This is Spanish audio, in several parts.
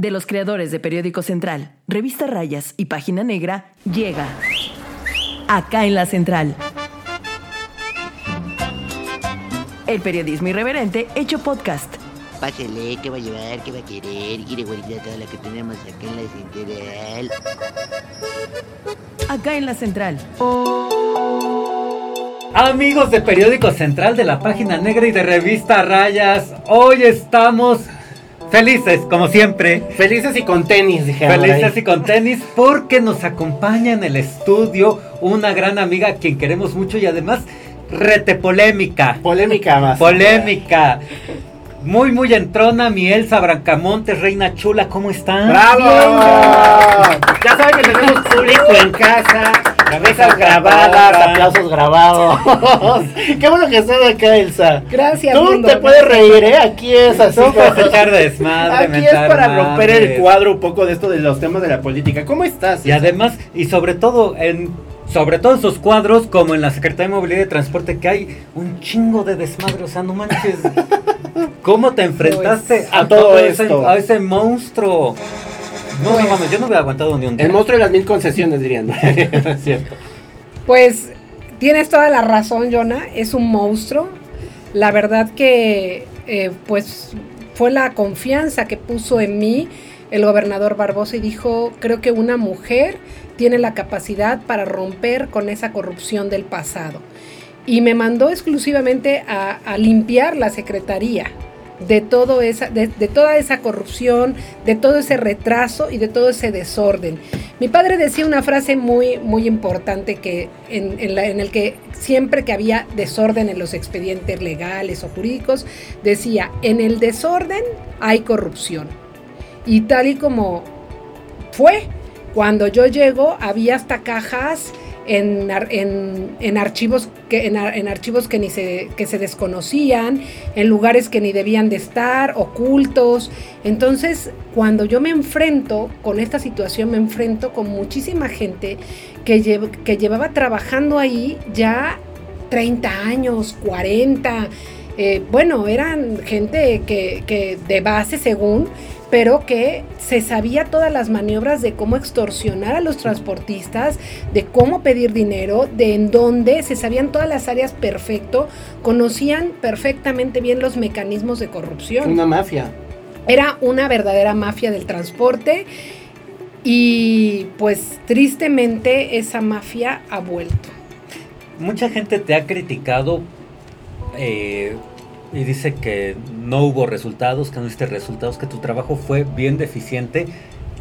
de los creadores de Periódico Central, Revista Rayas y Página Negra, llega acá en la Central. El periodismo irreverente hecho podcast. Pásele, ¿qué va a llevar? ¿Qué va a querer? Quiere guardar toda la que tenemos acá en la central. Acá en la Central. Amigos de Periódico Central de la Página Negra y de Revista Rayas, hoy estamos felices, como siempre. Felices y con tenis, dijeron. Felices y con tenis porque nos acompaña en el estudio una gran amiga a quien queremos mucho y además rete polémica. Polémica más. Polémica. Muy, muy entrona, mi Elsa Brancamontes, reina chula, ¿cómo están? ¡Bravo! Ya saben que tenemos público en casa, cabezas grabadas, aplausos grabados. Qué bueno que estás acá, Elsa. Gracias. Tú mundo, te puedes reír, ¿eh? Aquí es así. Tú puedes echar desmadre, Aquí es para romper el cuadro un poco de esto de los temas de la política. ¿Cómo estás? Y además, y sobre todo en sobre todo esos cuadros, como en la Secretaría de Movilidad y Transporte, que hay un chingo de desmadre, o sea, no manches. ¿Cómo te enfrentaste a a, todo todo ese, esto? a ese monstruo? No, no mames, yo no hubiera aguantado ni un día. El monstruo de las mil concesiones, dirían. es cierto. Pues tienes toda la razón, Jonah. Es un monstruo. La verdad que, eh, pues, fue la confianza que puso en mí el gobernador Barbosa y dijo, creo que una mujer tiene la capacidad para romper con esa corrupción del pasado. Y me mandó exclusivamente a, limpiar la secretaría de, todo esa, de, toda esa corrupción, de todo ese retraso y de todo ese desorden. Mi padre decía una frase muy, muy importante que en, en la- en el que siempre que había desorden en los expedientes legales o jurídicos, decía, en el desorden hay corrupción. Y tal y como fue, cuando yo llego había hasta cajas en, en- en archivos, que, en, en archivos que, ni se, que se desconocían, en lugares que ni debían de estar, ocultos. Entonces, cuando yo me enfrento con esta situación, me enfrento con muchísima gente que, que llevaba trabajando ahí ya 30 años, 40. eh, bueno, eran gente que, que de base según, pero que se sabía todas las maniobras de cómo extorsionar a los transportistas, de cómo pedir dinero, de en dónde, se sabían todas las áreas perfecto, conocían perfectamente bien los mecanismos de corrupción. Una mafia. Era una verdadera mafia del transporte y pues tristemente esa mafia ha vuelto. Mucha gente te ha criticado eh, y dice que no hubo resultados, que no hiciste resultados, que tu trabajo fue bien deficiente.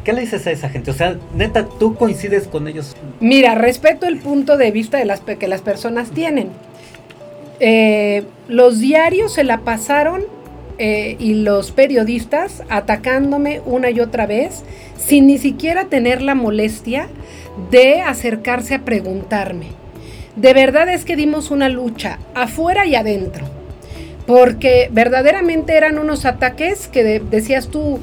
¿Qué le dices a esa gente? O sea, neta, ¿tú coincides con ellos? Mira, respeto el punto de vista de las que las personas tienen. Eh, los diarios se la pasaron eh, y los periodistas atacándome una y otra vez sin ni siquiera tener la molestia de acercarse a preguntarme. De verdad es que dimos una lucha afuera y adentro, porque verdaderamente eran unos ataques que de- decías tú,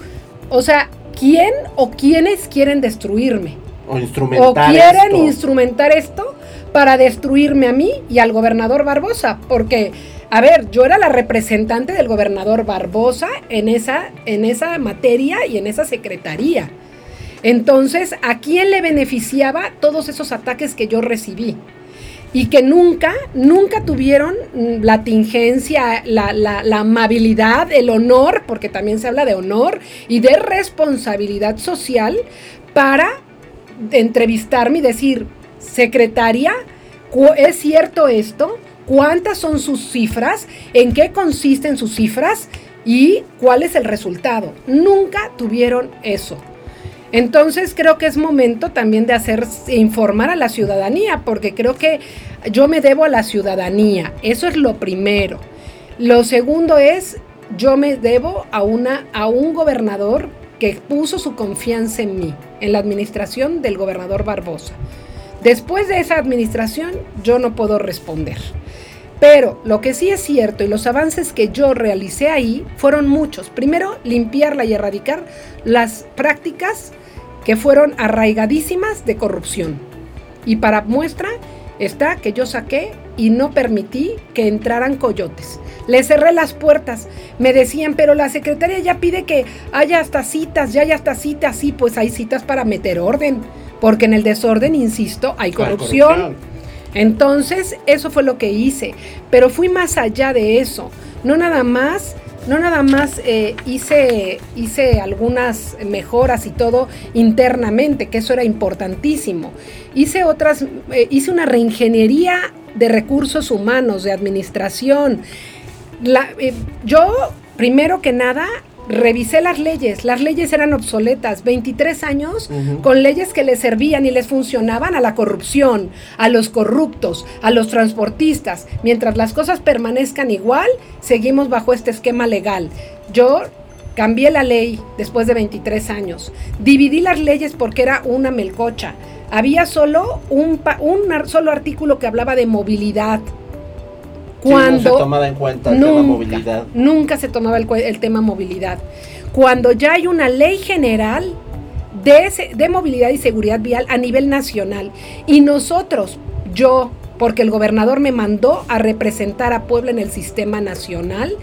o sea, ¿quién o quiénes quieren destruirme? O instrumental. o quieren esto. instrumentar esto para destruirme a mí y al gobernador Barbosa, porque a ver, yo era la representante del gobernador Barbosa en esa en esa materia y en esa secretaría. Entonces, ¿a quién le beneficiaba todos esos ataques que yo recibí? Y que nunca, nunca tuvieron mm, la tingencia, la, la- amabilidad, el honor, porque también se habla de honor y de responsabilidad social para entrevistarme y decir, secretaria, ¿es cierto esto? ¿Cuántas son sus cifras? ¿En qué consisten sus cifras? ¿Y cuál es el resultado? Nunca tuvieron eso. Entonces creo que es momento también de hacer informar a la ciudadanía, porque creo que yo me debo a la ciudadanía. Eso es lo primero. Lo segundo es yo me debo a una a un gobernador que puso su confianza en mí, en la administración del gobernador Barbosa. Después de esa administración yo no puedo responder. Pero lo que sí es cierto y los avances que yo realicé ahí fueron muchos. Primero, limpiarla y erradicar las prácticas que fueron arraigadísimas de corrupción. Y para muestra está que yo saqué y no permití que entraran coyotes. Le cerré las puertas. Me decían, pero la secretaria ya pide que haya hasta citas, ya hay hasta citas. Sí, pues hay citas para meter orden. Porque en el desorden, insisto, hay corrupción. Entonces, eso fue lo que hice. Pero fui más allá de eso. No nada más no nada más eh, hice, hice algunas mejoras y todo internamente, que eso era importantísimo. Hice otras, eh, hice una reingeniería de recursos humanos, de administración. Eh, yo, primero que nada, revisé las leyes, las leyes eran obsoletas, 23 años con leyes que les servían y les funcionaban a la corrupción, a los corruptos, a los transportistas. Mientras las cosas permanezcan igual, seguimos bajo este esquema legal. Yo cambié la ley después de 23 años, dividí las leyes porque era una melcocha. Había solo un, un solo artículo que hablaba de movilidad cuando no se tomaba en cuenta el tema movilidad. Nunca se tomaba el, tema movilidad. Cuando ya hay una ley general de, de movilidad y seguridad vial a nivel nacional y nosotros, yo, porque el gobernador me mandó a representar a Puebla en el sistema nacional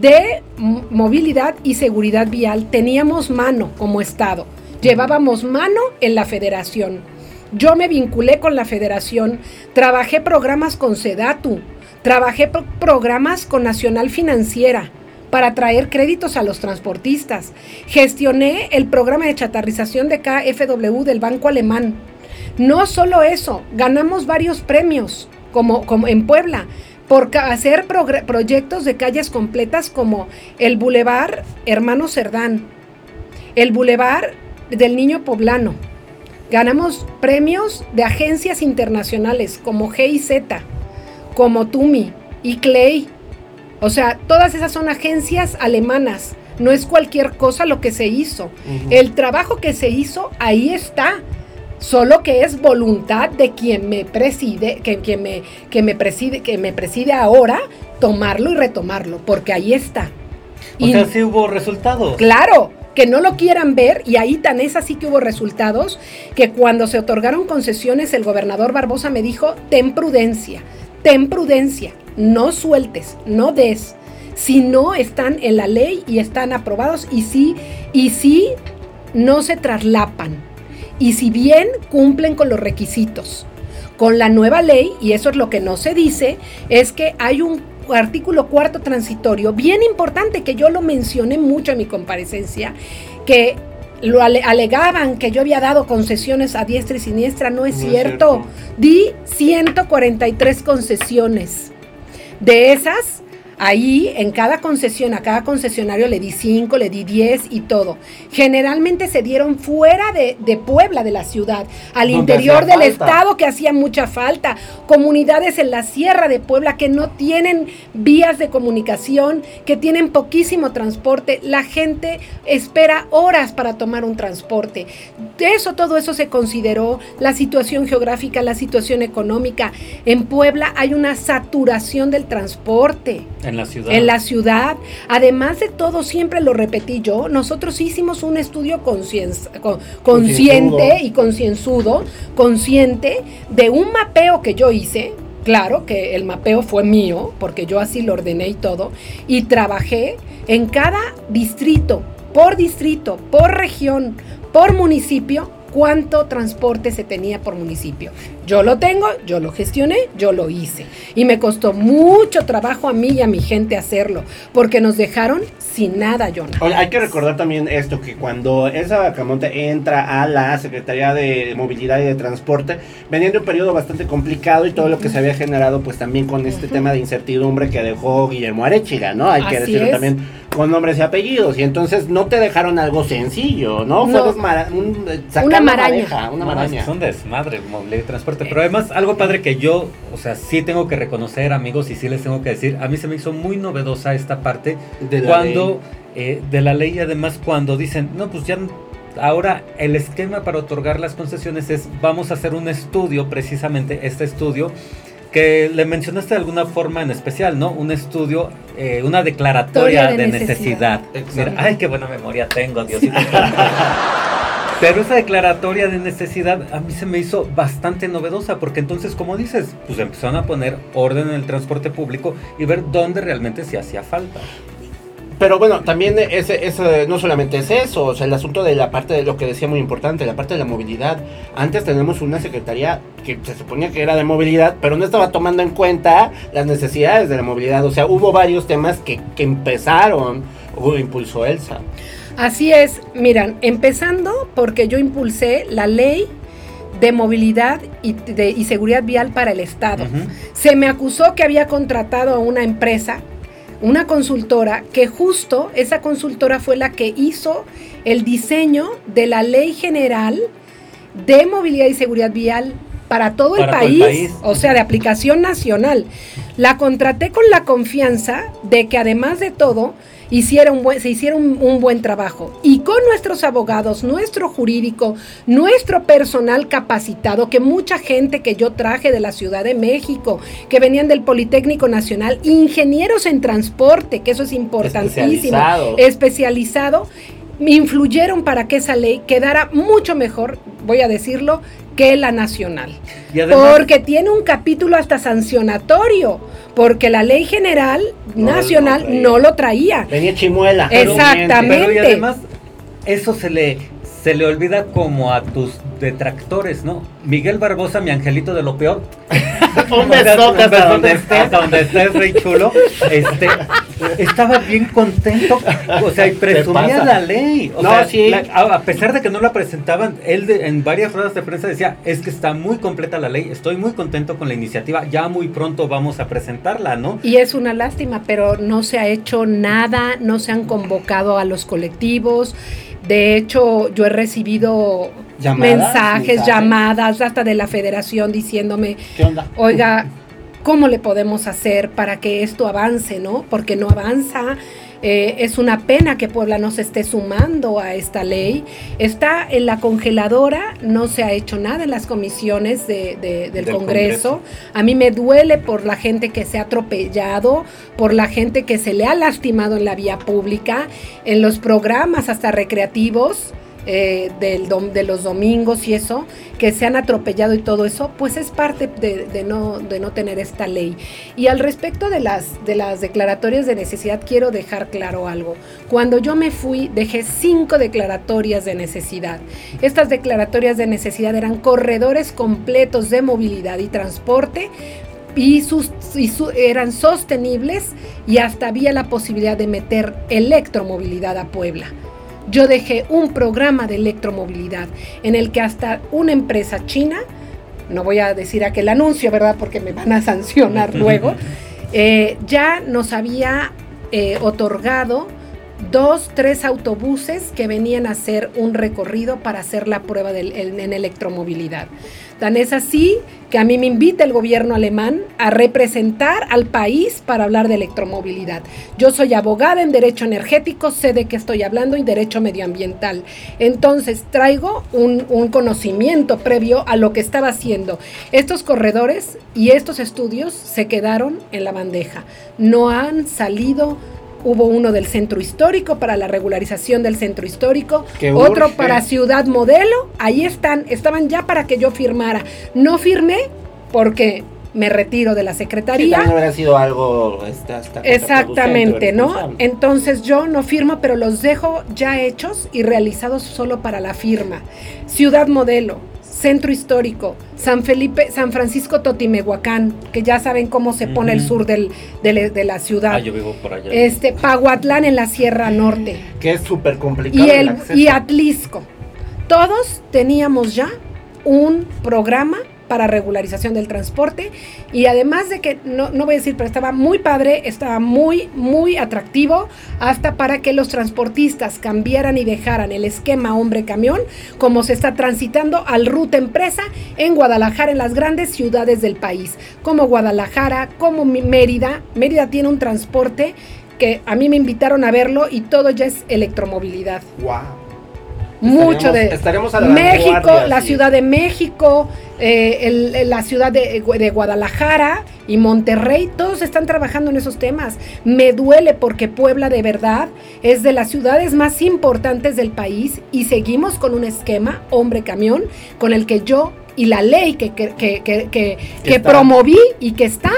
de movilidad y seguridad vial. Teníamos mano como Estado, llevábamos mano en la federación. Yo me vinculé con la federación, trabajé programas con Sedatu, Trabajé programas con Nacional Financiera para traer créditos a los transportistas. Gestioné el programa de chatarrización de KFW del Banco Alemán. No solo eso, ganamos varios premios, como, en Puebla, por hacer proyectos de calles completas como el Boulevard Hermano Cerdán, el Boulevard del Niño Poblano. Ganamos premios de agencias internacionales como GIZ como Tumi y Clay. O sea, todas esas son agencias alemanas. No es cualquier cosa lo que se hizo. El trabajo que se hizo ahí está. Solo que es voluntad de quien me preside, que, me, que me preside, que me preside ahora, tomarlo y retomarlo, porque ahí está. O y, sea, sí hubo resultados. Claro, que no lo quieran ver, y ahí tan es así que hubo resultados, que cuando se otorgaron concesiones, el gobernador Barbosa me dijo, ten prudencia, ten prudencia, no sueltes, no des. Si no están en la ley y están aprobados y sí, y sí no se traslapan. Y si bien cumplen con los requisitos. Con la nueva ley, y eso es lo que no se dice, es que hay un artículo cuarto transitorio, bien importante que yo lo mencioné mucho en mi comparecencia, que lo alegaban que yo había dado concesiones a diestra y siniestra, no es, cierto. Di 143 concesiones. De esas, Ahí, en cada concesión, a cada concesionario le di 5, le di 10 y todo. Generalmente se dieron fuera de, Puebla, de la ciudad, al interior del estado que hacía mucha falta. Comunidades en la sierra de Puebla que no tienen vías de comunicación, que tienen poquísimo transporte. La gente espera horas para tomar un transporte. De eso, todo eso se consideró, la situación geográfica, la situación económica. En Puebla hay una saturación del transporte. En la ciudad. En la ciudad. Además de todo, siempre lo repetí yo, nosotros hicimos un estudio consciente y concienzudo, consciente de un mapeo que yo hice. Claro que el mapeo fue mío, porque yo así lo ordené y todo, y trabajé en cada distrito, por distrito, por región, por municipio, cuánto transporte se tenía por municipio. Yo lo tengo, yo lo gestioné, yo lo hice. Y me costó mucho trabajo a mí y a mi gente hacerlo, porque nos dejaron sin nada, Jonah. hay que recordar también esto, que cuando esa Bacamonte entra a la Secretaría de Movilidad y de Transporte, venía de un periodo bastante complicado y todo lo que se había generado, pues también con este tema de incertidumbre que dejó Guillermo Arechiga, ¿no? Hay que decirlo también con nombres y apellidos. Y entonces no te dejaron algo sencillo, ¿no? Fue una maraña. una maraña. Es un desmadre, movilidad y transporte. Pero además, algo padre que yo, o sea, sí tengo que reconocer, amigos, y sí les tengo que decir, a mí se me hizo muy novedosa esta parte de la cuando, ley. Eh, de la ley, además, cuando dicen, no, pues ya ahora el esquema para otorgar las concesiones es vamos a hacer un estudio, precisamente este estudio, que le mencionaste de alguna forma en especial, ¿no? Un estudio, eh, una declaratoria de, necesidad. ay, qué buena memoria tengo, Diosito. Pero esa declaratoria de necesidad a mí se me hizo bastante novedosa, porque entonces, como dices, pues empezaron a poner orden en el transporte público y ver dónde realmente se hacía falta. Pero bueno, también ese, ese, no solamente es eso, o sea, el asunto de la parte de lo que decía muy importante, la parte de la movilidad. Antes tenemos una secretaría que se suponía que era de movilidad, pero no estaba tomando en cuenta las necesidades de la movilidad. O sea, hubo varios temas que, que empezaron, o impulsó Elsa. Así es, miran, empezando porque yo impulsé la ley de movilidad y, de, y seguridad vial para el Estado. Se me acusó que había contratado a una empresa, una consultora, que justo esa consultora fue la que hizo el diseño de la ley general de movilidad y seguridad vial para todo, el, país. o sea, de aplicación nacional. La contraté con la confianza de que además de todo hiciera un buen, se hiciera un, un buen trabajo. Y con nuestros abogados, nuestro jurídico, nuestro personal capacitado, que mucha gente que yo traje de la Ciudad de México, que venían del Politécnico Nacional, ingenieros en transporte, que eso es importantísimo, especializado, me influyeron para que esa ley quedara mucho mejor, voy a decirlo, que la nacional. Y además, Porque tiene un capítulo hasta sancionatorio, porque la ley general No, nacional no lo traía. Venía chimuela. Exactamente. pero y además, eso se le, se le olvida como a tus detractores, ¿no? Miguel Barbosa, mi angelito de lo peor. Un besote hasta donde estés, hasta donde estés, rey chulo. Este, estaba bien contento, o sea, y presumía la ley. O No, sea, sí. la- a pesar de que no la presentaban, él de- en varias ruedas de prensa decía, es que está muy completa la ley, estoy muy contento con la iniciativa, ya muy pronto vamos a presentarla, ¿no? Y es una lástima, pero no se ha hecho nada, no se han convocado a los colectivos. De hecho, yo he recibido Llamadas, mensajes, mensajes. llamadas hasta de la federación diciéndome, ¿Qué onda? oiga, ¿cómo le podemos hacer para que esto avance, no? Porque no avanza. Eh, es una pena que Puebla no se esté sumando a esta ley. Está en la congeladora, no se ha hecho nada en las comisiones de- de- del, Del Congreso. A mí me duele por la gente que se ha atropellado, por la gente que se le ha lastimado en la vía pública, en los programas hasta recreativos. Eh, del de los domingos y eso, que se han atropellado y todo eso, pues es parte de, de no, de no tener esta ley. Y al respecto de las, de las declaratorias de necesidad, quiero dejar claro algo. Cuando yo me fui, dejé cinco declaratorias de necesidad. Estas declaratorias de necesidad eran corredores completos de movilidad y transporte y, sus, y su- eran sostenibles y hasta había la posibilidad de meter electromovilidad a Puebla. Yo dejé un programa de electromovilidad en el que hasta una empresa china, no voy a decir aquel anuncio, ¿verdad? Porque me van a sancionar luego, eh, ya nos había eh, otorgado dos, tres autobuses que venían a hacer un recorrido para hacer la prueba del- en, en electromovilidad. Tan es así que a mí me invita el gobierno alemán a representar al país para hablar de electromovilidad. Yo soy abogada en derecho energético, sé de qué estoy hablando y derecho medioambiental. Entonces traigo un, un conocimiento previo a lo que estaba haciendo. Estos corredores y estos estudios se quedaron en la bandeja. No han salido. Hubo uno del centro histórico para la regularización del centro histórico, otro urge. para Ciudad Modelo. Ahí están, estaban ya para que yo firmara. No firmé porque me retiro de la Sí, secretaría. también hubiera sido algo este, hasta Exactamente, ¿no? Entonces yo no firmo, pero los dejo ya hechos y realizados solo para la firma. Ciudad Modelo, Centro Histórico, San Felipe, San Francisco Totimehuacán, que ya saben cómo se pone el sur del, del- de la ciudad. Ah, yo vivo por allá. Este, Pahuatlán en la Sierra Norte Que es súper complicado. y, el el, acceso. y Atlisco. Todos teníamos ya un programa para regularización del transporte y además de que, no, no voy a decir, pero estaba muy padre, estaba muy, muy atractivo, hasta para que los transportistas cambiaran y dejaran el esquema hombre-camión, como se está transitando al ruta empresa en Guadalajara, en las grandes ciudades del país, como Guadalajara, como Mérida. Mérida tiene un transporte que a mí me invitaron a verlo y todo ya es electromovilidad. Wow. Mucho de estaremos a la México, vanguardia, la sí. Ciudad de México, eh, el- el- la ciudad de, de Guadalajara y Monterrey, todos están trabajando en esos temas. Me duele porque Puebla de verdad es de las ciudades más importantes del país y seguimos con un esquema hombre camión con el que yo y la ley que, que, que, que- promoví y que está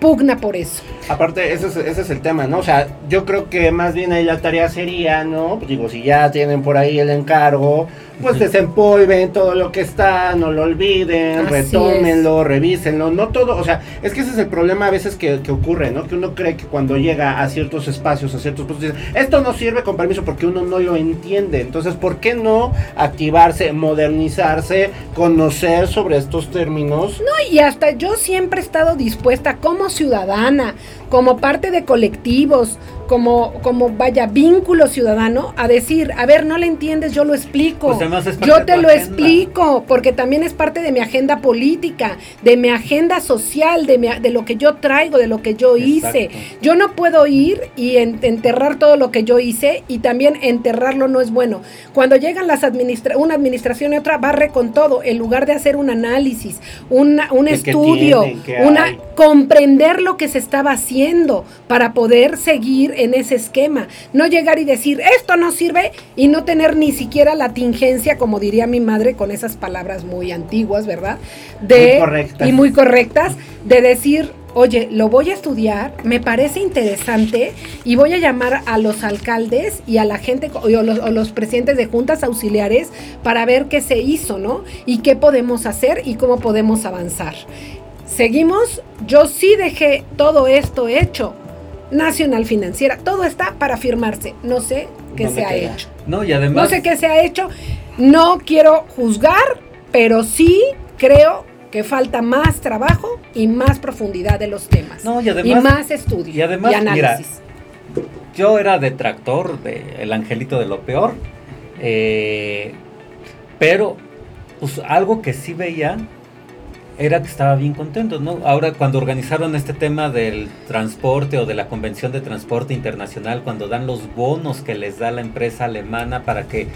pugna por eso. Aparte, ese es, ese es el tema, ¿no? O sea, yo creo que más bien ahí la tarea sería, ¿no? Pues digo, si ya tienen por ahí el encargo, pues desempolven todo lo que está, no lo olviden, Así retómenlo, revísenlo, no todo, o sea, es que ese es el problema a veces que, que ocurre, ¿no? Que uno cree que cuando llega a ciertos espacios, a ciertos puntos, dice, esto no sirve con permiso porque uno no lo entiende. Entonces, ¿por qué no activarse, modernizarse, conocer sobre estos términos? No, y hasta yo siempre he estado dispuesta como ciudadana, como parte de colectivos, como, como vaya, vínculo ciudadano, a decir, a ver, no le entiendes, yo lo explico. Pues yo te lo agenda. explico, porque también es parte de mi agenda política, de mi agenda social, de, mi- de lo que yo traigo, de lo que yo hice. Yo no puedo ir y en- enterrar todo lo que yo hice y también enterrarlo no es bueno. Cuando llegan las administra una administración y otra, barre con todo, en lugar de hacer un análisis, una- un ¿Qué- qué estudio, una hay? comprender lo que se estaba haciendo para poder seguir en ese esquema. No llegar y decir, esto no sirve y no tener ni siquiera la tingencia, como diría mi madre con esas palabras muy antiguas, ¿verdad? De, Muy correctas. Y muy correctas, de decir, oye, lo voy a estudiar, me parece interesante y voy a llamar a los alcaldes y a la gente o los, o los presidentes de juntas auxiliares para ver qué se hizo, ¿no? Y qué podemos hacer y cómo podemos avanzar. Seguimos, yo sí dejé todo esto hecho. Nacional Financiera, todo está para firmarse. No sé qué ¿Dónde se ha queda? hecho. No, y además. No sé qué se ha hecho. No quiero juzgar, pero sí creo que falta más trabajo y más profundidad de los temas. No, y y además. más estudio y además, análisis. Yo era detractor de El Angelito de lo Peor. eh, pero, pues algo que sí veía era que estaba bien contento, ¿no? Ahora, cuando organizaron este tema del transporte o de la Convención de Transporte Internacional, cuando dan los bonos que les da la empresa alemana para que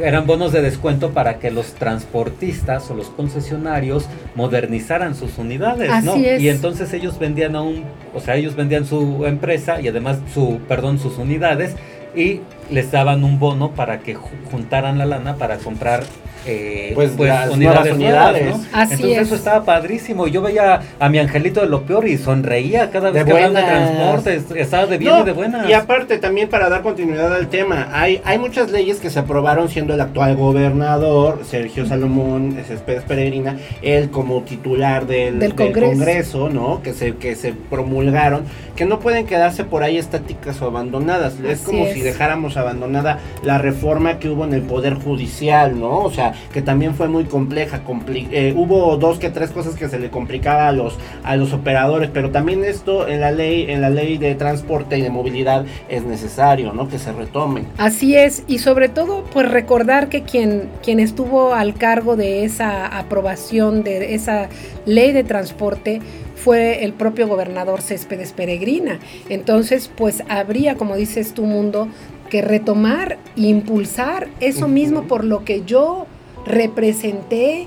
eran bonos de descuento para que los transportistas o los concesionarios modernizaran sus unidades, ¿no? Así es. Y entonces ellos vendían a un, o sea, ellos vendían su empresa y además su, perdón, sus unidades y les daban un bono para que ju- juntaran la lana para comprar eh, Pues, las nuevas unidades. Así Entonces es. eso estaba padrísimo. Yo veía a mi angelito de lo peor y sonreía cada vez De que hablaba de transporte. Estaba de bien No, y de buenas. Y aparte también para dar continuidad al tema, hay, hay muchas leyes que se aprobaron siendo el actual gobernador, Sergio Salomón Céspedes Peregrina, él como titular del, Del del Congreso. ¿no? Que se, que se promulgaron, que no pueden quedarse por ahí estáticas o abandonadas. es como es. si dejáramos abandonada la reforma que hubo en el Poder Judicial, ¿no? O sea, que también fue muy compleja. compli- eh, hubo dos que tres cosas que se le complicaba a los, a los operadores, pero también esto en la ley, en la ley de transporte y de movilidad es necesario, ¿no? Que se retome. Así es, y sobre todo, pues recordar que quien, quien estuvo al cargo de esa aprobación, de esa ley de transporte, fue el propio gobernador Céspedes Peregrina. Entonces, pues habría, como dices tú, Mundo, que retomar e impulsar eso mismo por lo que yo representé,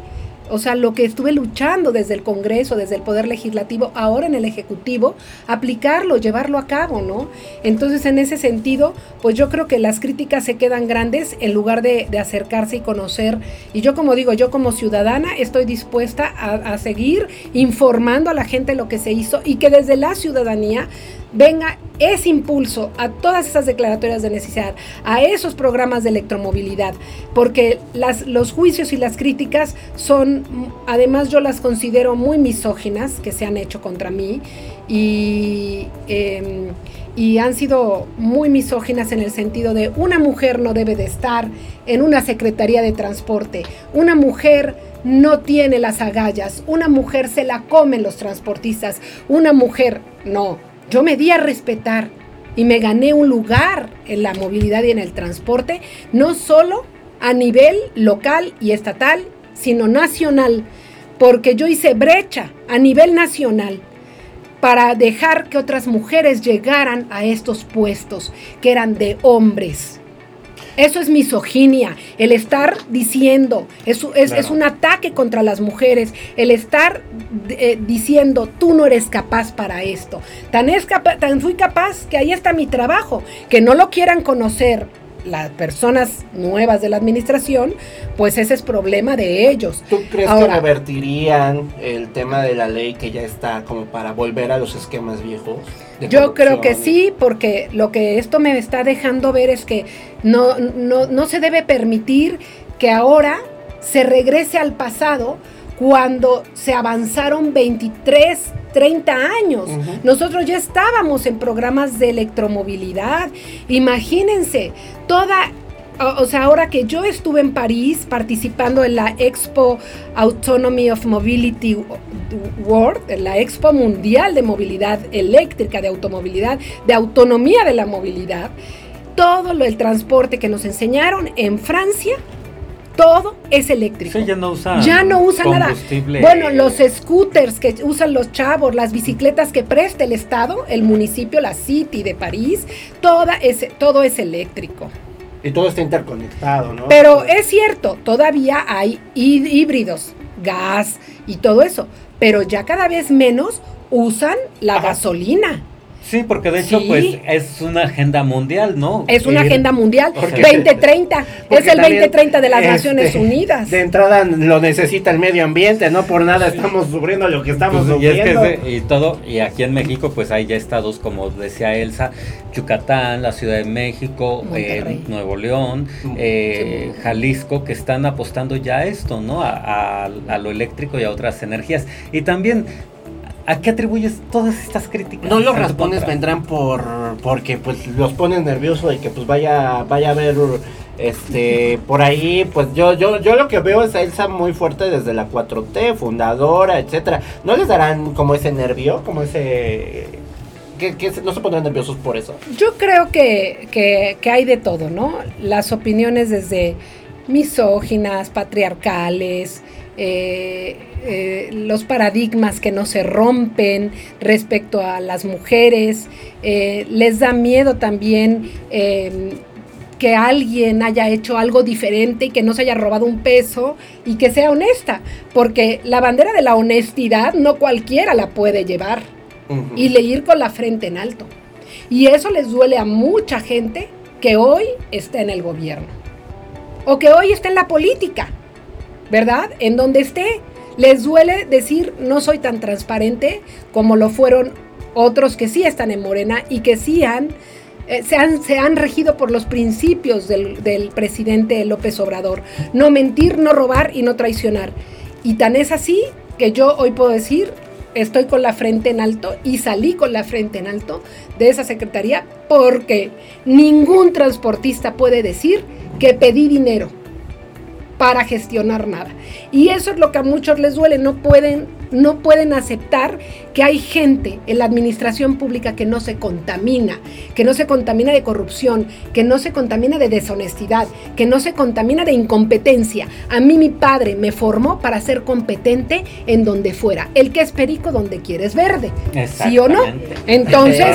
o sea, lo que estuve luchando desde el Congreso, desde el Poder Legislativo, ahora en el Ejecutivo, aplicarlo, llevarlo a cabo, ¿no? Entonces, en ese sentido, pues yo creo que las críticas se quedan grandes en lugar de, acercarse y conocer. Y yo, como digo, yo como ciudadana estoy dispuesta a, a seguir informando a la gente lo que se hizo y que desde la ciudadanía venga ese impulso a todas esas declaratorias de necesidad, a esos programas de electromovilidad, porque los juicios y las críticas son, además yo las considero muy misóginas que se han hecho contra mí y, em, y han sido muy misóginas en el sentido de una mujer no debe de estar en una secretaría de transporte, una mujer no tiene las agallas, una mujer se la comen los transportistas, una mujer no, yo me di a respetar y me gané un lugar en la movilidad y en el transporte, no solo a nivel local y estatal, sino nacional, porque yo hice brecha a nivel nacional para dejar que otras mujeres llegaran a estos puestos que eran de hombres. Eso es misoginia, el estar diciendo, es, es, es un ataque contra las mujeres, el estar eh, diciendo, tú no eres capaz para esto. Tan, es capa- tan fui capaz que ahí está mi trabajo, que no lo quieran conocer las personas nuevas de la administración, pues ese es problema de ellos. ¿Tú crees Ahora- que revertirían el tema de la ley que ya está como para volver a los esquemas viejos? Yo creo que sí, porque lo que esto me está dejando ver es que no, no, no se debe permitir que ahora se regrese al pasado cuando se avanzaron 23, 30 años. Nosotros ya estábamos en programas de electromovilidad. Imagínense, toda... O sea, ahora que yo estuve en París participando en la Expo Autonomy of Mobility World, en la Expo Mundial de Movilidad Eléctrica, de automovilidad, de autonomía de la movilidad, todo lo del transporte que nos enseñaron en Francia, todo es eléctrico. Sí, ya no usa. Ya no usa nada. combustible. Bueno, los scooters que usan los chavos, las bicicletas que presta el Estado, el municipio, la City de París, toda es, todo es eléctrico. Y todo está interconectado, ¿no? Pero es cierto, todavía hay hí- híbridos, gas y todo eso, pero ya cada vez menos usan la Ajá. gasolina. Sí, porque de hecho, Sí. pues es una agenda mundial, ¿no? Es una agenda mundial. Porque- 2030. Porque Es el también, 2030 de las este, Naciones Unidas. De entrada lo necesita el medio ambiente, no por nada estamos sufriendo lo que estamos Pues, y es que sufriendo. y todo, y aquí en México, pues hay ya estados como decía Elsa, Yucatán, la Ciudad de México, eh. Nuevo León, Mm. eh, Jalisco, que están apostando ya a esto, ¿no? A, a- a lo eléctrico y a otras energías. Y también, ¿a qué atribuyes todas estas críticas? No los raspones vendrán por porque pues los ponen nerviosos y que pues vaya vaya a haber este por ahí pues yo yo yo lo que veo es a Elsa muy fuerte desde la 4T, fundadora, etcétera. ¿No les darán como ese nervio, como ese que, no se pondrán nerviosos por eso? Yo creo que, que- que hay de todo, ¿no? Las opiniones desde misóginas, patriarcales, eh, eh, los paradigmas que no se rompen respecto a las mujeres, eh, les da miedo también que alguien haya hecho algo diferente y que no se haya robado un peso y que sea honesta, porque la bandera de la honestidad no cualquiera la puede llevar y le ir con la frente en alto. Y eso les duele a mucha gente que hoy está en el gobierno o que hoy está en la política, ¿verdad? En donde esté. Les duele decir no soy tan transparente como lo fueron otros que sí están en Morena y que sí han, eh, se, han se han regido por los principios del, del presidente López Obrador. No mentir, no robar y no traicionar. Y tan es así que yo hoy puedo decir, estoy con la frente en alto y salí con la frente en alto de esa secretaría porque ningún transportista puede decir que pedí dinero para gestionar nada. Y eso es lo que a muchos les duele, no pueden no pueden aceptar que hay gente en la administración pública que no se contamina, que no se contamina de corrupción, que no se contamina de deshonestidad, que no se contamina de incompetencia. A mí mi padre me formó para ser competente en donde fuera. El que es perico donde quieres verde. ¿Sí o no? Entonces.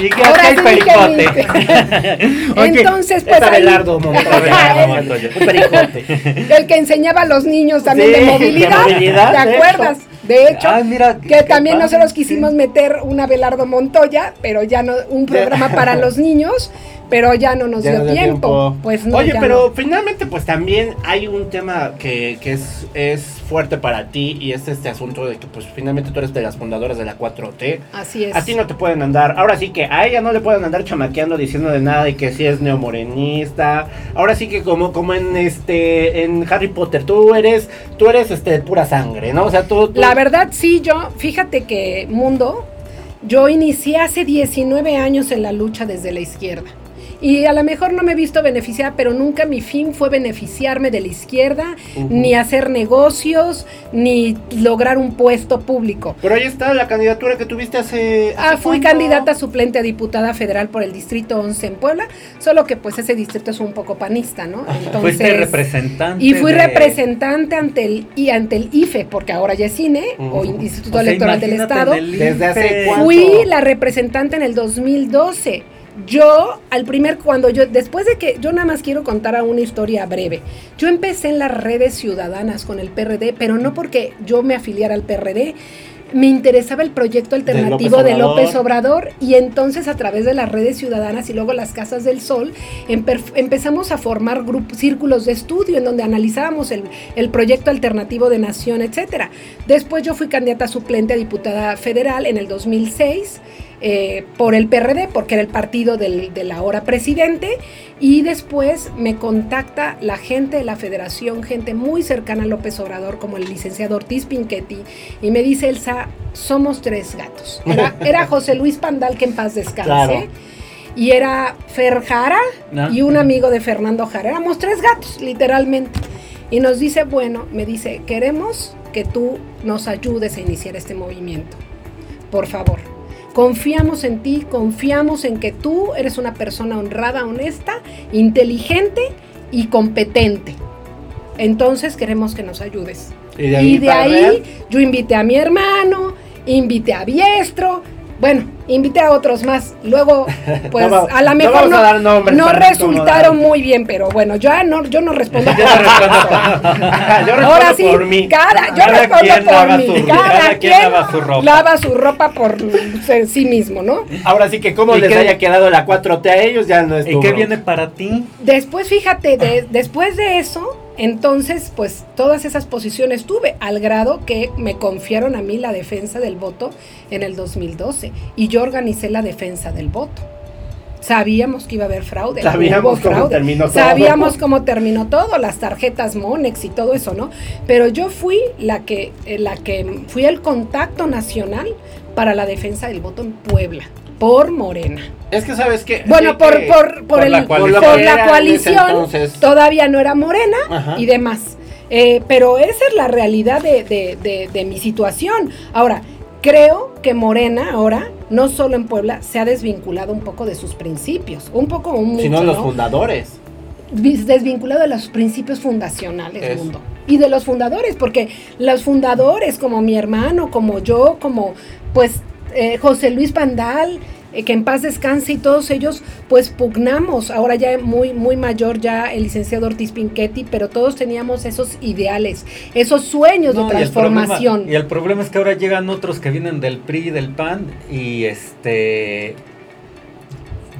Y que Ahora el pericote. Oye, Entonces, pues es ahí- Montoya. Abelardo Montoya. Un pericote. el que enseñaba a los niños también Sí, de de movilidad, ¿te de acuerdas? De hecho, Ah, mira, que también padre, nosotros sí. quisimos meter un Abelardo Montoya, pero ya no, un programa para los niños, pero ya no nos Ya dio no dio tiempo. Pues no, Oye, pero no. finalmente pues también hay un tema que, que es, es fuerte para ti y es este asunto de que pues finalmente tú eres de las fundadoras de la 4T. Así es. A ti no te pueden andar, ahora sí que a ella no le pueden andar chamaqueando diciendo de nada y que si es neomorenista. Ahora sí que como, como en este en Harry Potter, tú eres, tú eres este pura sangre, ¿no? O sea, tú, tú- La verdad, sí, yo, fíjate que Mundo, yo inicié hace 19 años en la lucha desde la izquierda. Y a lo mejor no me he visto beneficiada, pero nunca mi fin fue beneficiarme de la izquierda, ni hacer negocios, ni lograr un puesto público. Pero ahí está la candidatura que tuviste hace. Ah, ¿hace fui cuánto? candidata suplente a diputada federal por el distrito 11 en Puebla, solo que pues ese distrito es un poco panista, ¿no? Fuiste representante. Y fui de- representante ante el, y ante el IFE, porque ahora ya es INE, o. Instituto O sea, Electoral del Estado. el Desde hace. Fui la representante en el 2012 Yo, al primer, cuando yo, después de que, yo nada más quiero contar a una historia breve. Yo empecé en las redes ciudadanas con el PRD, pero no porque yo me afiliara al PRD, me interesaba el proyecto alternativo de López López, Obrador y entonces a través de las redes ciudadanas y luego las casas del sol empezamos a formar grupos, círculos de estudio en donde analizábamos el, el proyecto alternativo de nación, etcétera. Después yo fui candidata suplente a diputada federal en el 2006 eh, por el PRD, porque era el partido del, del ahora presidente, y después me contacta la gente de la federación, gente muy cercana a López Obrador, como el licenciado Ortiz Pinchetti, y me dice, Elsa, somos tres gatos. Era, era José Luis Pandal, que en paz descanse. Claro. Y era Fer Jara Ah. y un amigo de Fernando Jara. Éramos tres gatos, literalmente. Y nos dice, bueno, me dice, queremos que tú nos ayudes a iniciar este movimiento. Por favor. Confiamos en ti, confiamos en que tú eres una persona honrada, honesta, inteligente y competente. Entonces queremos que nos ayudes. Y de ahí, Y de para ahí real, yo invité a mi hermano, invité a Biestro, bueno, invité a otros más. Luego, pues No a la no mejor no, a dar nombres no resultaron muy bien, pero bueno, yo ya no, yo no respondo. Yo no respondo. Ahora sí, por mí. cada, yo Cada respondo quien por lava mí. su- cada, cada quien quien lava su ropa. lava su ropa por sí mismo, ¿no? Ahora sí que como ¿Y les qué- haya quedado la 4T a ellos, ya no es ¿Y qué viene para ti? Después, fíjate, de- después de eso, entonces, pues todas esas posiciones tuve, al grado que me confiaron a mí la defensa del voto en el 2012 y yo organicé la defensa del voto. Sabíamos que iba a haber fraude. Sabíamos cómo fraude. terminó todo. Sabíamos cómo terminó todo, las tarjetas Monex y todo eso, ¿no? Pero yo fui la que, eh, la que fui el contacto nacional para la defensa del voto en Puebla, por Morena. Es que sabes que. Bueno, por, que- por, por, por el- la por la coalición, entonces. todavía no era morena Ajá. y demás. Eh, pero esa es la realidad de, de- de- de mi situación. Ahora, creo que Morena ahora, no solo en Puebla, se ha desvinculado un poco de sus principios. Un poco, un mucho, sino los ¿no? fundadores. Desvinculado de los principios fundacionales, Eso. mundo. Y de los fundadores, porque los fundadores, como mi hermano, como yo, como pues eh, José Luis Pandal, eh, que en paz descanse, y todos ellos, pues pugnamos, ahora ya muy, muy mayor ya el licenciado Ortiz Pinchetti, pero todos teníamos esos ideales, esos sueños No, de y el problema- transformación. Y el, problema es que ahora llegan otros que vienen del PRI y del PAN y este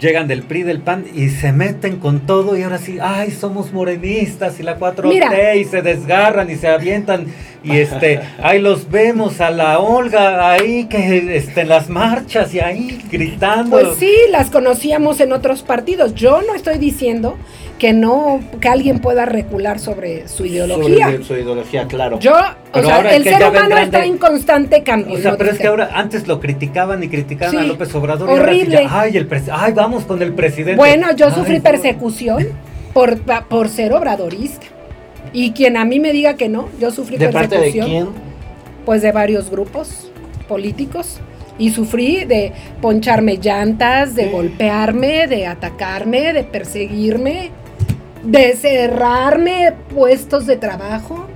llegan del PRI y del PAN y se meten con todo y ahora sí, ay, somos morenistas y la 4T Mira. y se desgarran y se avientan y este, ahí los vemos a la Olga ahí que este en las marchas y ahí gritando. Pues sí, las conocíamos en otros partidos. Yo no estoy diciendo que no, que alguien pueda recular sobre su ideología. Sobre su ideología, claro. Yo, o sea, el ser humano está en constante cambio. O sea, ¿no? pero es que ahora antes lo criticaban y criticaban a López Obrador y ahora sí horrible. ya, ay, el ay, vamos con el presidente. Bueno, yo Ay, sufrí persecución por, pa- por ser obradorista. Y quien a mí me diga que no, yo sufrí ¿De parte de persecución. quién? Pues de varios grupos políticos. Y sufrí de poncharme llantas, de golpearme, de atacarme, de perseguirme, de cerrarme puestos de trabajo.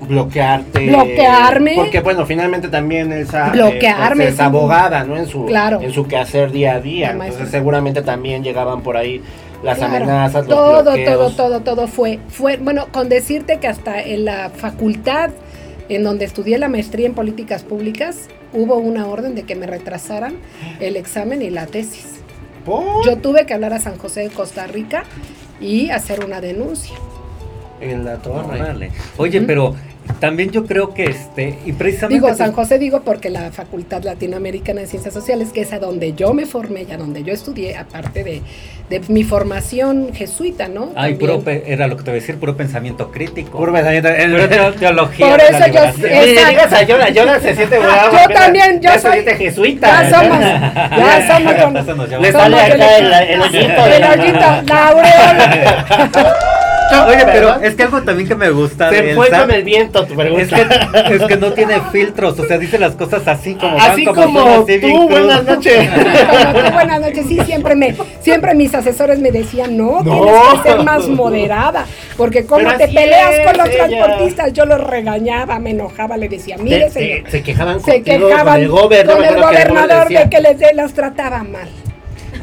bloquearte. Bloquearme. Porque bueno, finalmente también esa Bloquearme, es abogada, ¿no? En su Claro. en su quehacer día a día. Entonces seguramente también llegaban por ahí las Claro, amenazas, los todo, bloqueos. todo, todo, todo fue, fue, bueno, con decirte que hasta en la facultad en donde estudié la maestría en políticas públicas, hubo una orden de que me retrasaran el examen y la tesis. ¿Por? Yo tuve que hablar a San José de Costa Rica y hacer una denuncia. En la torre. Órale. Oye, pero también yo creo que este, y precisamente. Digo, pues, San José digo porque la Facultad Latinoamericana de Ciencias Sociales, que es a donde yo me formé y a donde yo estudié, aparte de, de mi formación jesuita, ¿no? Ay, También. puro era lo que te voy a decir, puro pensamiento crítico. Puro pensamiento. Teología. Por eso yo- liberación. es- Ni le digas a Jonah, Jonah se siente bravo. Yo también, yo ya se soy- siente jesuita. Ya somos, ya somos. Le sale acá el, el la aureola. Oye, pero es que algo también que me gusta de Se fue Elsa con el viento tu pregunta. es que, es que no tiene filtros, o sea, dice las cosas así como van, Así como tú, buenas noches. Tú, buenas noches. Sí, siempre me, siempre mis asesores me decían, no, No. tienes que ser más moderada, porque como te peleas es, con los ella. transportistas, yo los regañaba, me enojaba, le decía, mire, Se, señor. se, se quejaban Se contigo, quejaban con el gobernador, con el gobernador de que les, los trataba mal.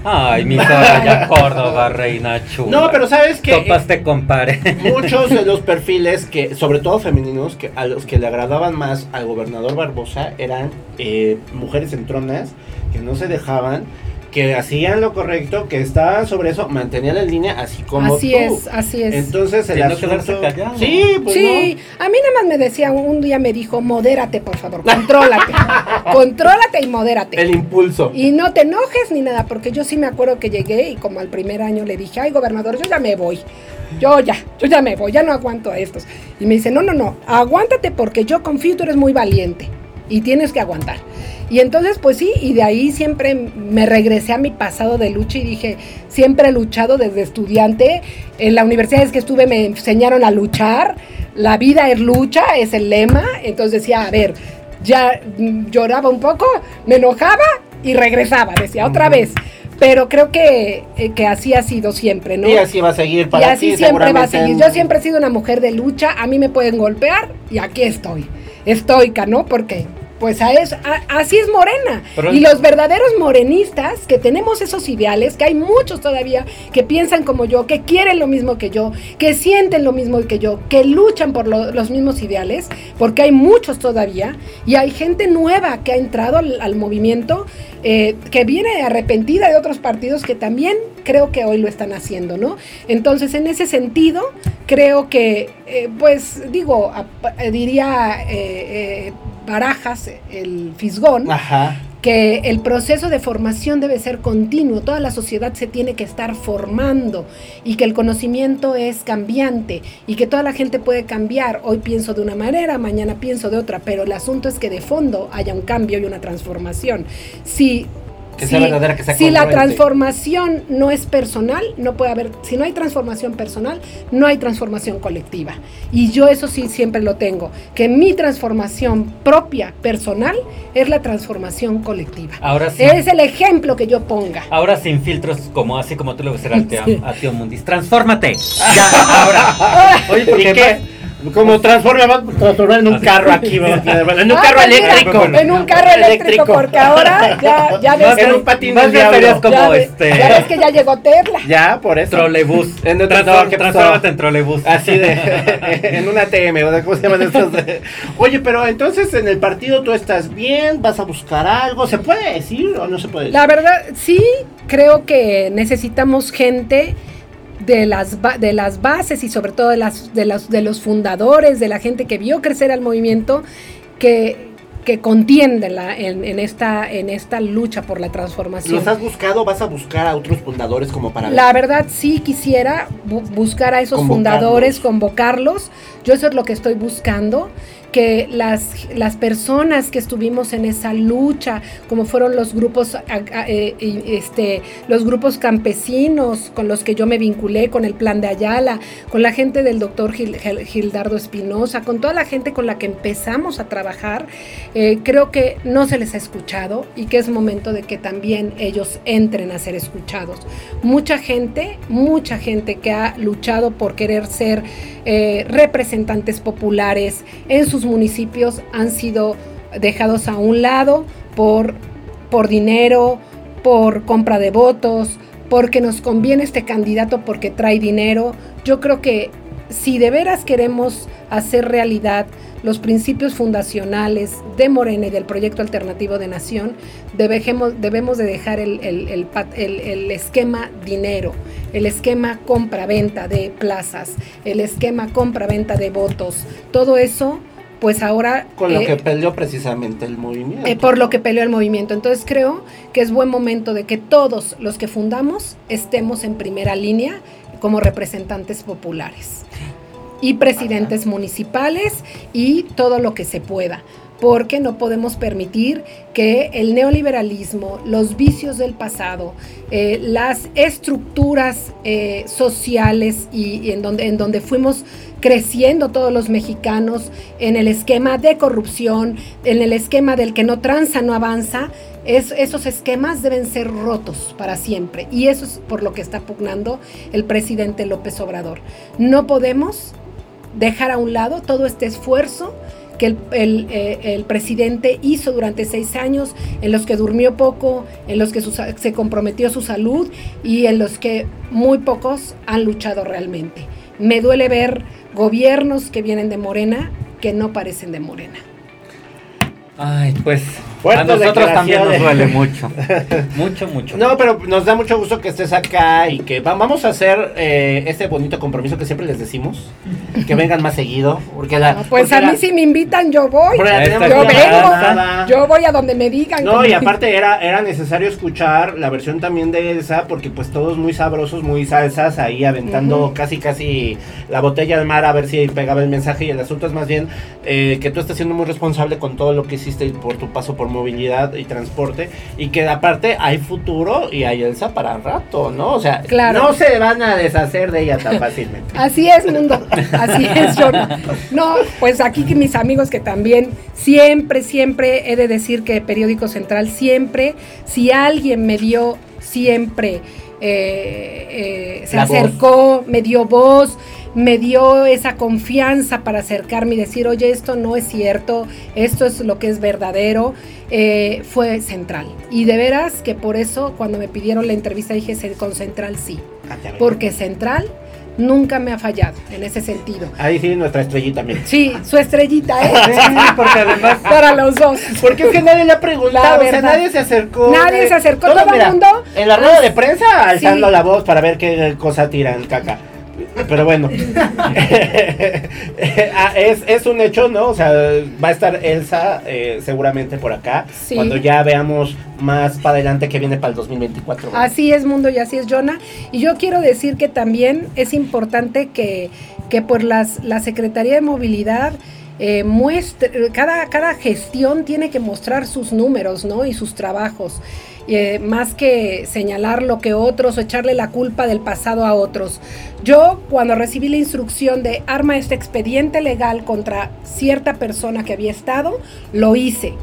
Ay, mi Soraya Córdoba, reina chula. No, pero ¿sabes qué? Topaste compare. Muchos de los perfiles que, sobre todo femeninos, que a los que le agradaban más al gobernador Barbosa eran eh, mujeres entronas que no se dejaban, que hacían lo correcto, que estaban sobre eso, mantenían la línea así como así tú. es, así es. Entonces el asunto- quedarse callado. Sí, pues sí, a mí nada más me decía, un día me dijo, modérate, por favor, contrólate. contrólate y modérate. El impulso. Y no te enojes ni nada, porque yo sí me acuerdo que llegué y como al primer año le dije, ay gobernador, yo ya me voy. Yo ya, yo ya me voy, ya no aguanto a estos. Y me dice, no, no, no, aguántate porque yo confío, tú eres muy valiente y tienes que aguantar. Y entonces, pues sí, y de ahí siempre me regresé a mi pasado de lucha y dije, siempre he luchado desde estudiante. En la universidad es que estuve me enseñaron a luchar. La vida es lucha, es el lema. Entonces decía, a ver, ya lloraba un poco, me enojaba y regresaba, decía otra vez. Pero creo que, eh, que así ha sido siempre, ¿no? Y así va a seguir Y para así ti, siempre va a seguir. Yo siempre he sido una mujer de lucha. A mí me pueden golpear y aquí estoy. Estoica, ¿no? Porque pues a eso, a- así es Morena. Pero- y los verdaderos morenistas que tenemos esos ideales, que hay muchos todavía que piensan como yo, que quieren lo mismo que yo, que sienten lo mismo que yo, que luchan por lo- los mismos ideales, porque hay muchos todavía, y hay gente nueva que ha entrado al, al movimiento, eh, que viene arrepentida de otros partidos que también creo que hoy lo están haciendo, ¿no? Entonces, en ese sentido, creo que, eh, pues, digo, a- eh, diría eh, Barajas, el Fisgón, Ajá. que el proceso de formación debe ser continuo, toda la sociedad se tiene que estar formando y que el conocimiento es cambiante y que toda la gente puede cambiar. Hoy pienso de una manera, mañana pienso de otra, pero el asunto es que de fondo haya un cambio y una transformación. Si Que sea verdadera, que sea si la transformación no es personal, no puede haber, si no hay transformación personal, no hay transformación colectiva. Y yo eso sí siempre lo tengo, que mi transformación propia, personal, es la transformación colectiva. Ahora sí. Es el ejemplo que yo ponga. Ahora sin filtros, como así como tú le vas a tío, a tío Mundis. ¡Transfórmate! Ya, ahora. Oye, ¿Y porque qué? Como transforma, va a transformar en un carro aquí, ¿no? en un Ah, carro pues eléctrico. En un carro eléctrico, porque ahora ya, ya ves Más en que- un patín más diablo. como ya, este ya ves que ya llegó Tesla. Ya, por eso. trolebús. En otro- Transform- no. Transfórmate en trolebús. Así de, en una sea, ¿cómo se llaman estos? de- Oye, pero entonces en el partido tú estás bien, vas a buscar algo, ¿se puede decir o no se puede decir? La verdad, sí, creo que necesitamos gente de las, de las bases y sobre todo de, las, de, las, de los fundadores, de la gente que vio crecer al movimiento, que, que contiende la- en, en esta, en esta lucha por la transformación. ¿Los has buscado? ¿Vas a buscar a otros fundadores como para ver? La verdad sí quisiera bu- buscar a esos Convocarlos. fundadores, convocarlos. Yo eso es lo que estoy buscando, que las, las personas que estuvimos en esa lucha, como fueron los grupos, eh, este, los grupos campesinos con los que yo me vinculé, con el plan de Ayala, con la gente del doctor Gil- Gildardo Espinosa, con toda la gente con la que empezamos a trabajar, eh, creo que no se les ha escuchado y que es momento de que también ellos entren a ser escuchados. Mucha gente, mucha gente que ha luchado por querer ser eh, representantes populares en sus municipios han sido dejados a un lado por, por dinero, por compra de votos, porque nos conviene este candidato porque trae dinero. Yo creo que si de veras queremos hacer realidad los principios fundacionales de Morena y del proyecto alternativo de nación, debemos, de dejar el, el- el esquema dinero, el esquema compra-venta de plazas, el esquema compra-venta de votos. Todo eso, pues ahora... Con lo eh, que peleó precisamente el movimiento. eh, por lo que peleó el movimiento. Entonces creo que es buen momento de que todos los que fundamos estemos en primera línea como representantes populares y presidentes municipales y todo lo que se pueda. Porque no podemos permitir que el neoliberalismo, los vicios del pasado, eh, las estructuras eh, sociales y, y en, donde, en donde fuimos creciendo todos los mexicanos en el esquema de corrupción, en el esquema del que no tranza, no avanza, es- esos esquemas deben ser rotos para siempre. Y eso es por lo que está pugnando el presidente López Obrador. No podemos dejar a un lado todo este esfuerzo que el, eh, presidente hizo durante seis años, en los que durmió poco, en los que su se comprometió su salud y en los que muy pocos han luchado realmente. Me duele ver gobiernos que vienen de Morena que no parecen de Morena. Ay, pues Fuertes a nosotros también nos duele mucho. Mucho, mucho. No, pero nos da mucho gusto que estés acá y que va- vamos a hacer eh, este bonito compromiso que siempre les decimos. Que vengan más seguido. Porque la, pues porque a la- mí si me invitan yo voy. la Esta Yo vengo, yo voy a donde me digan. No, y aparte era, era necesario escuchar la versión también de Elsa, porque pues todos muy sabrosos, muy salsas, ahí aventando Ujú. casi casi la botella al mar a ver si pegaba el mensaje. Y el asunto es más bien eh, que tú estás siendo muy responsable con todo lo que hiciste por tu paso por movilidad y transporte, y que aparte hay futuro y hay Elsa para rato, ¿no? O sea, Claro. no se van a deshacer de ella tan fácilmente. Así es, mundo. Así es, yo. No, pues aquí que mis amigos que también siempre, siempre he de decir que Periódico Central siempre, si alguien me dio siempre, eh, eh, se La voz. acercó, me dio voz, me dio esa confianza para acercarme y decir, oye, esto no es cierto, esto es lo que es verdadero, eh, fue Central. Y de veras que por eso cuando me pidieron la entrevista dije, "Sí, con Central sí Ah, porque Central nunca me ha fallado en ese sentido. Ahí sí nuestra estrellita, mira. Sí, su estrellita, Sí, ¿eh? porque además Para los dos. Porque es que nadie le ha preguntado, o sea, nadie se acercó. Nadie se acercó, todo el mira, mundo- En la rueda de prensa alzando Sí. la voz para ver qué cosa tiran caca. Pero bueno, Ah, es, es un hecho, ¿no? O sea, va a estar Elsa eh, seguramente por acá. Sí. Cuando ya veamos más para adelante que viene para el 2024. ¿no? Así es, Mundo, y así es, Jonah. Y yo quiero decir que también es importante que, que por las, la Secretaría de Movilidad eh, cada, cada gestión tiene que mostrar sus números, ¿no? Y sus trabajos. eh, más que señalar lo que otros o echarle la culpa del pasado a otros. Yo cuando recibí la instrucción de arma este expediente legal contra cierta persona que había estado, lo hice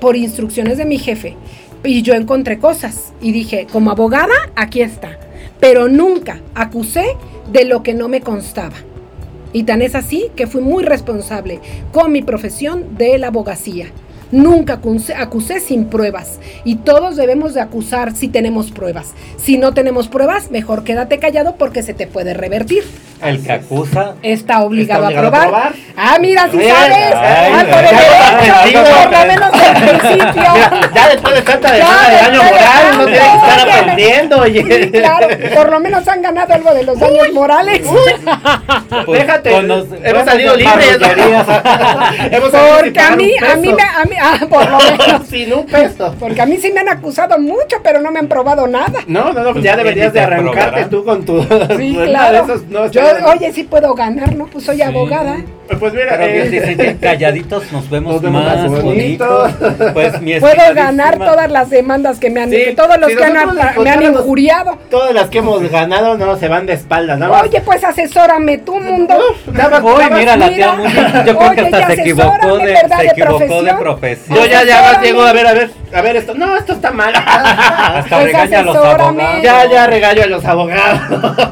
por instrucciones de mi jefe. Y yo encontré cosas y dije, como abogada, aquí está. Pero nunca acusé de lo que no me constaba. Y tan es así que fui muy responsable con mi profesión de la abogacía. Nunca acusé, acusé sin pruebas. Y todos debemos de acusar si tenemos pruebas. Si no tenemos pruebas, mejor quédate callado porque se te puede revertir. el que acusa. Está obligado, Está obligado a, probar. a probar. Ah, mira, si sabes. Ay, ah, por el derecho, por lo menos al principio. Ya, ya después de tanta demanda de daño moral, no tanto, tiene que estar oye. aprendiendo, oye. Sí, claro, por lo menos han ganado algo de los daños morales. pues, Déjate, hemos salido libres. Hemos salido Porque a mí, a mí a mí, ah, por lo menos. Sin un peso. Porque a mí sí me han acusado mucho, pero no me han probado nada. No, no, no, Pues ya bien, deberías de arrancarte aprobarán. tú con tu. Sí, claro. no, Yo, oye, sí puedo ganar, ¿no? Pues soy Sí. abogada. Pues mira, Pero bien eh, que calladitos nos vemos, Nos vemos más más bonitos. Pues mi Puedo ganar todas las demandas que me han Sí, que todos los si que han, me han injuriado. todas las que hemos ganado no se van de espaldas, nada más. Oye, pues asesórame tú, mundo. Nada más- Uy, mira, la tía mira. Muñoz, yo creo que Oye, hasta ya se equivocó de, ¿verdad? se equivocó de profesión. profesión. Yo ya, ya más llego a ver, a ver, a ver esto. No, esto está mal. Hasta Pues regaña a los abogados. ya, ya regallo a los abogados.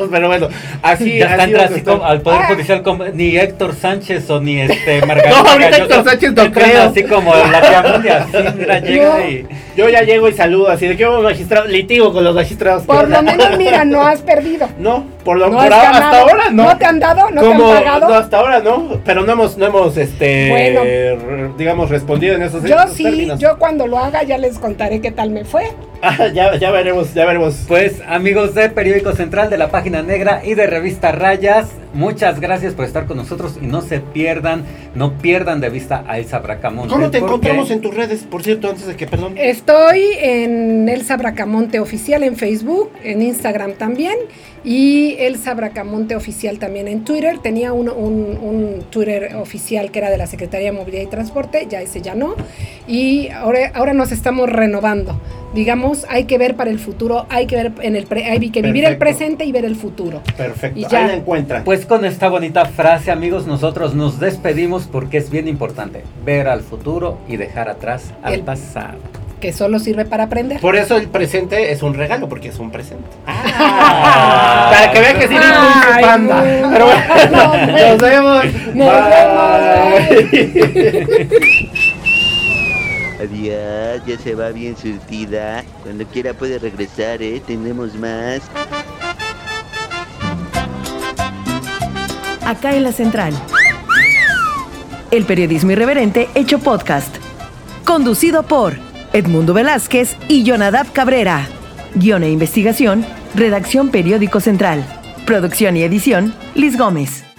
Pero bueno, así. ya está así así al Poder Ah. Judicial como ni Héctor Sánchez o ni este Margarita No, ahorita Héctor Sánchez no creo. así como la tía así mira, llega No. y Yo ya llego y saludo así de que vamos magistrado, litigo con los magistrados. Por lo menos, mira, no has perdido. No, por lo No por ahora- ganado. hasta ahora no. ¿No te han dado? ¿No Como- te han pagado? No, hasta ahora no, pero no hemos, no hemos, este, Bueno. re- digamos, respondido en esos, Yo esos sí, términos. yo cuando lo haga ya les contaré qué tal me fue. Ah, ya, ya veremos, ya veremos. Pues amigos de Periódico Central de la Página Negra y de Revista Rayas, muchas gracias por estar con nosotros y no se pierdan, no pierdan de vista a Elsa Bracamonte. ¿Cómo te encontramos en tus redes, por cierto, antes de que, perdón? Estoy en Elsa Bracamonte Oficial en Facebook, en Instagram también, y Elsa Bracamonte Oficial también en Twitter. Tenía un, un- un Twitter oficial que era de la Secretaría de Movilidad y Transporte, ya ese ya no, y ahora, ahora nos estamos renovando. Digamos, hay que ver para el futuro, hay que ver en el pre- hay que vivir el presente y ver el futuro. Perfecto, y ya. ahí la encuentran. Pues con esta bonita frase, amigos, nosotros nos despedimos porque es bien importante ver al futuro y dejar atrás al El- pasado. que solo sirve para aprender. Por eso el presente es un regalo, porque es un presente. Ah. Para que vean que sí Ay, banda. no. Pero bueno, No, nos vemos. Nos Bye. Adiós, ya se va bien surtida. Cuando quiera puede regresar, ¿eh? Tenemos más. Acá en la Central. El periodismo irreverente hecho podcast. Conducido por Edmundo Velázquez y Jonadab Cabrera. Guión e investigación, redacción Periódico Central. Producción y edición, Liz Gómez.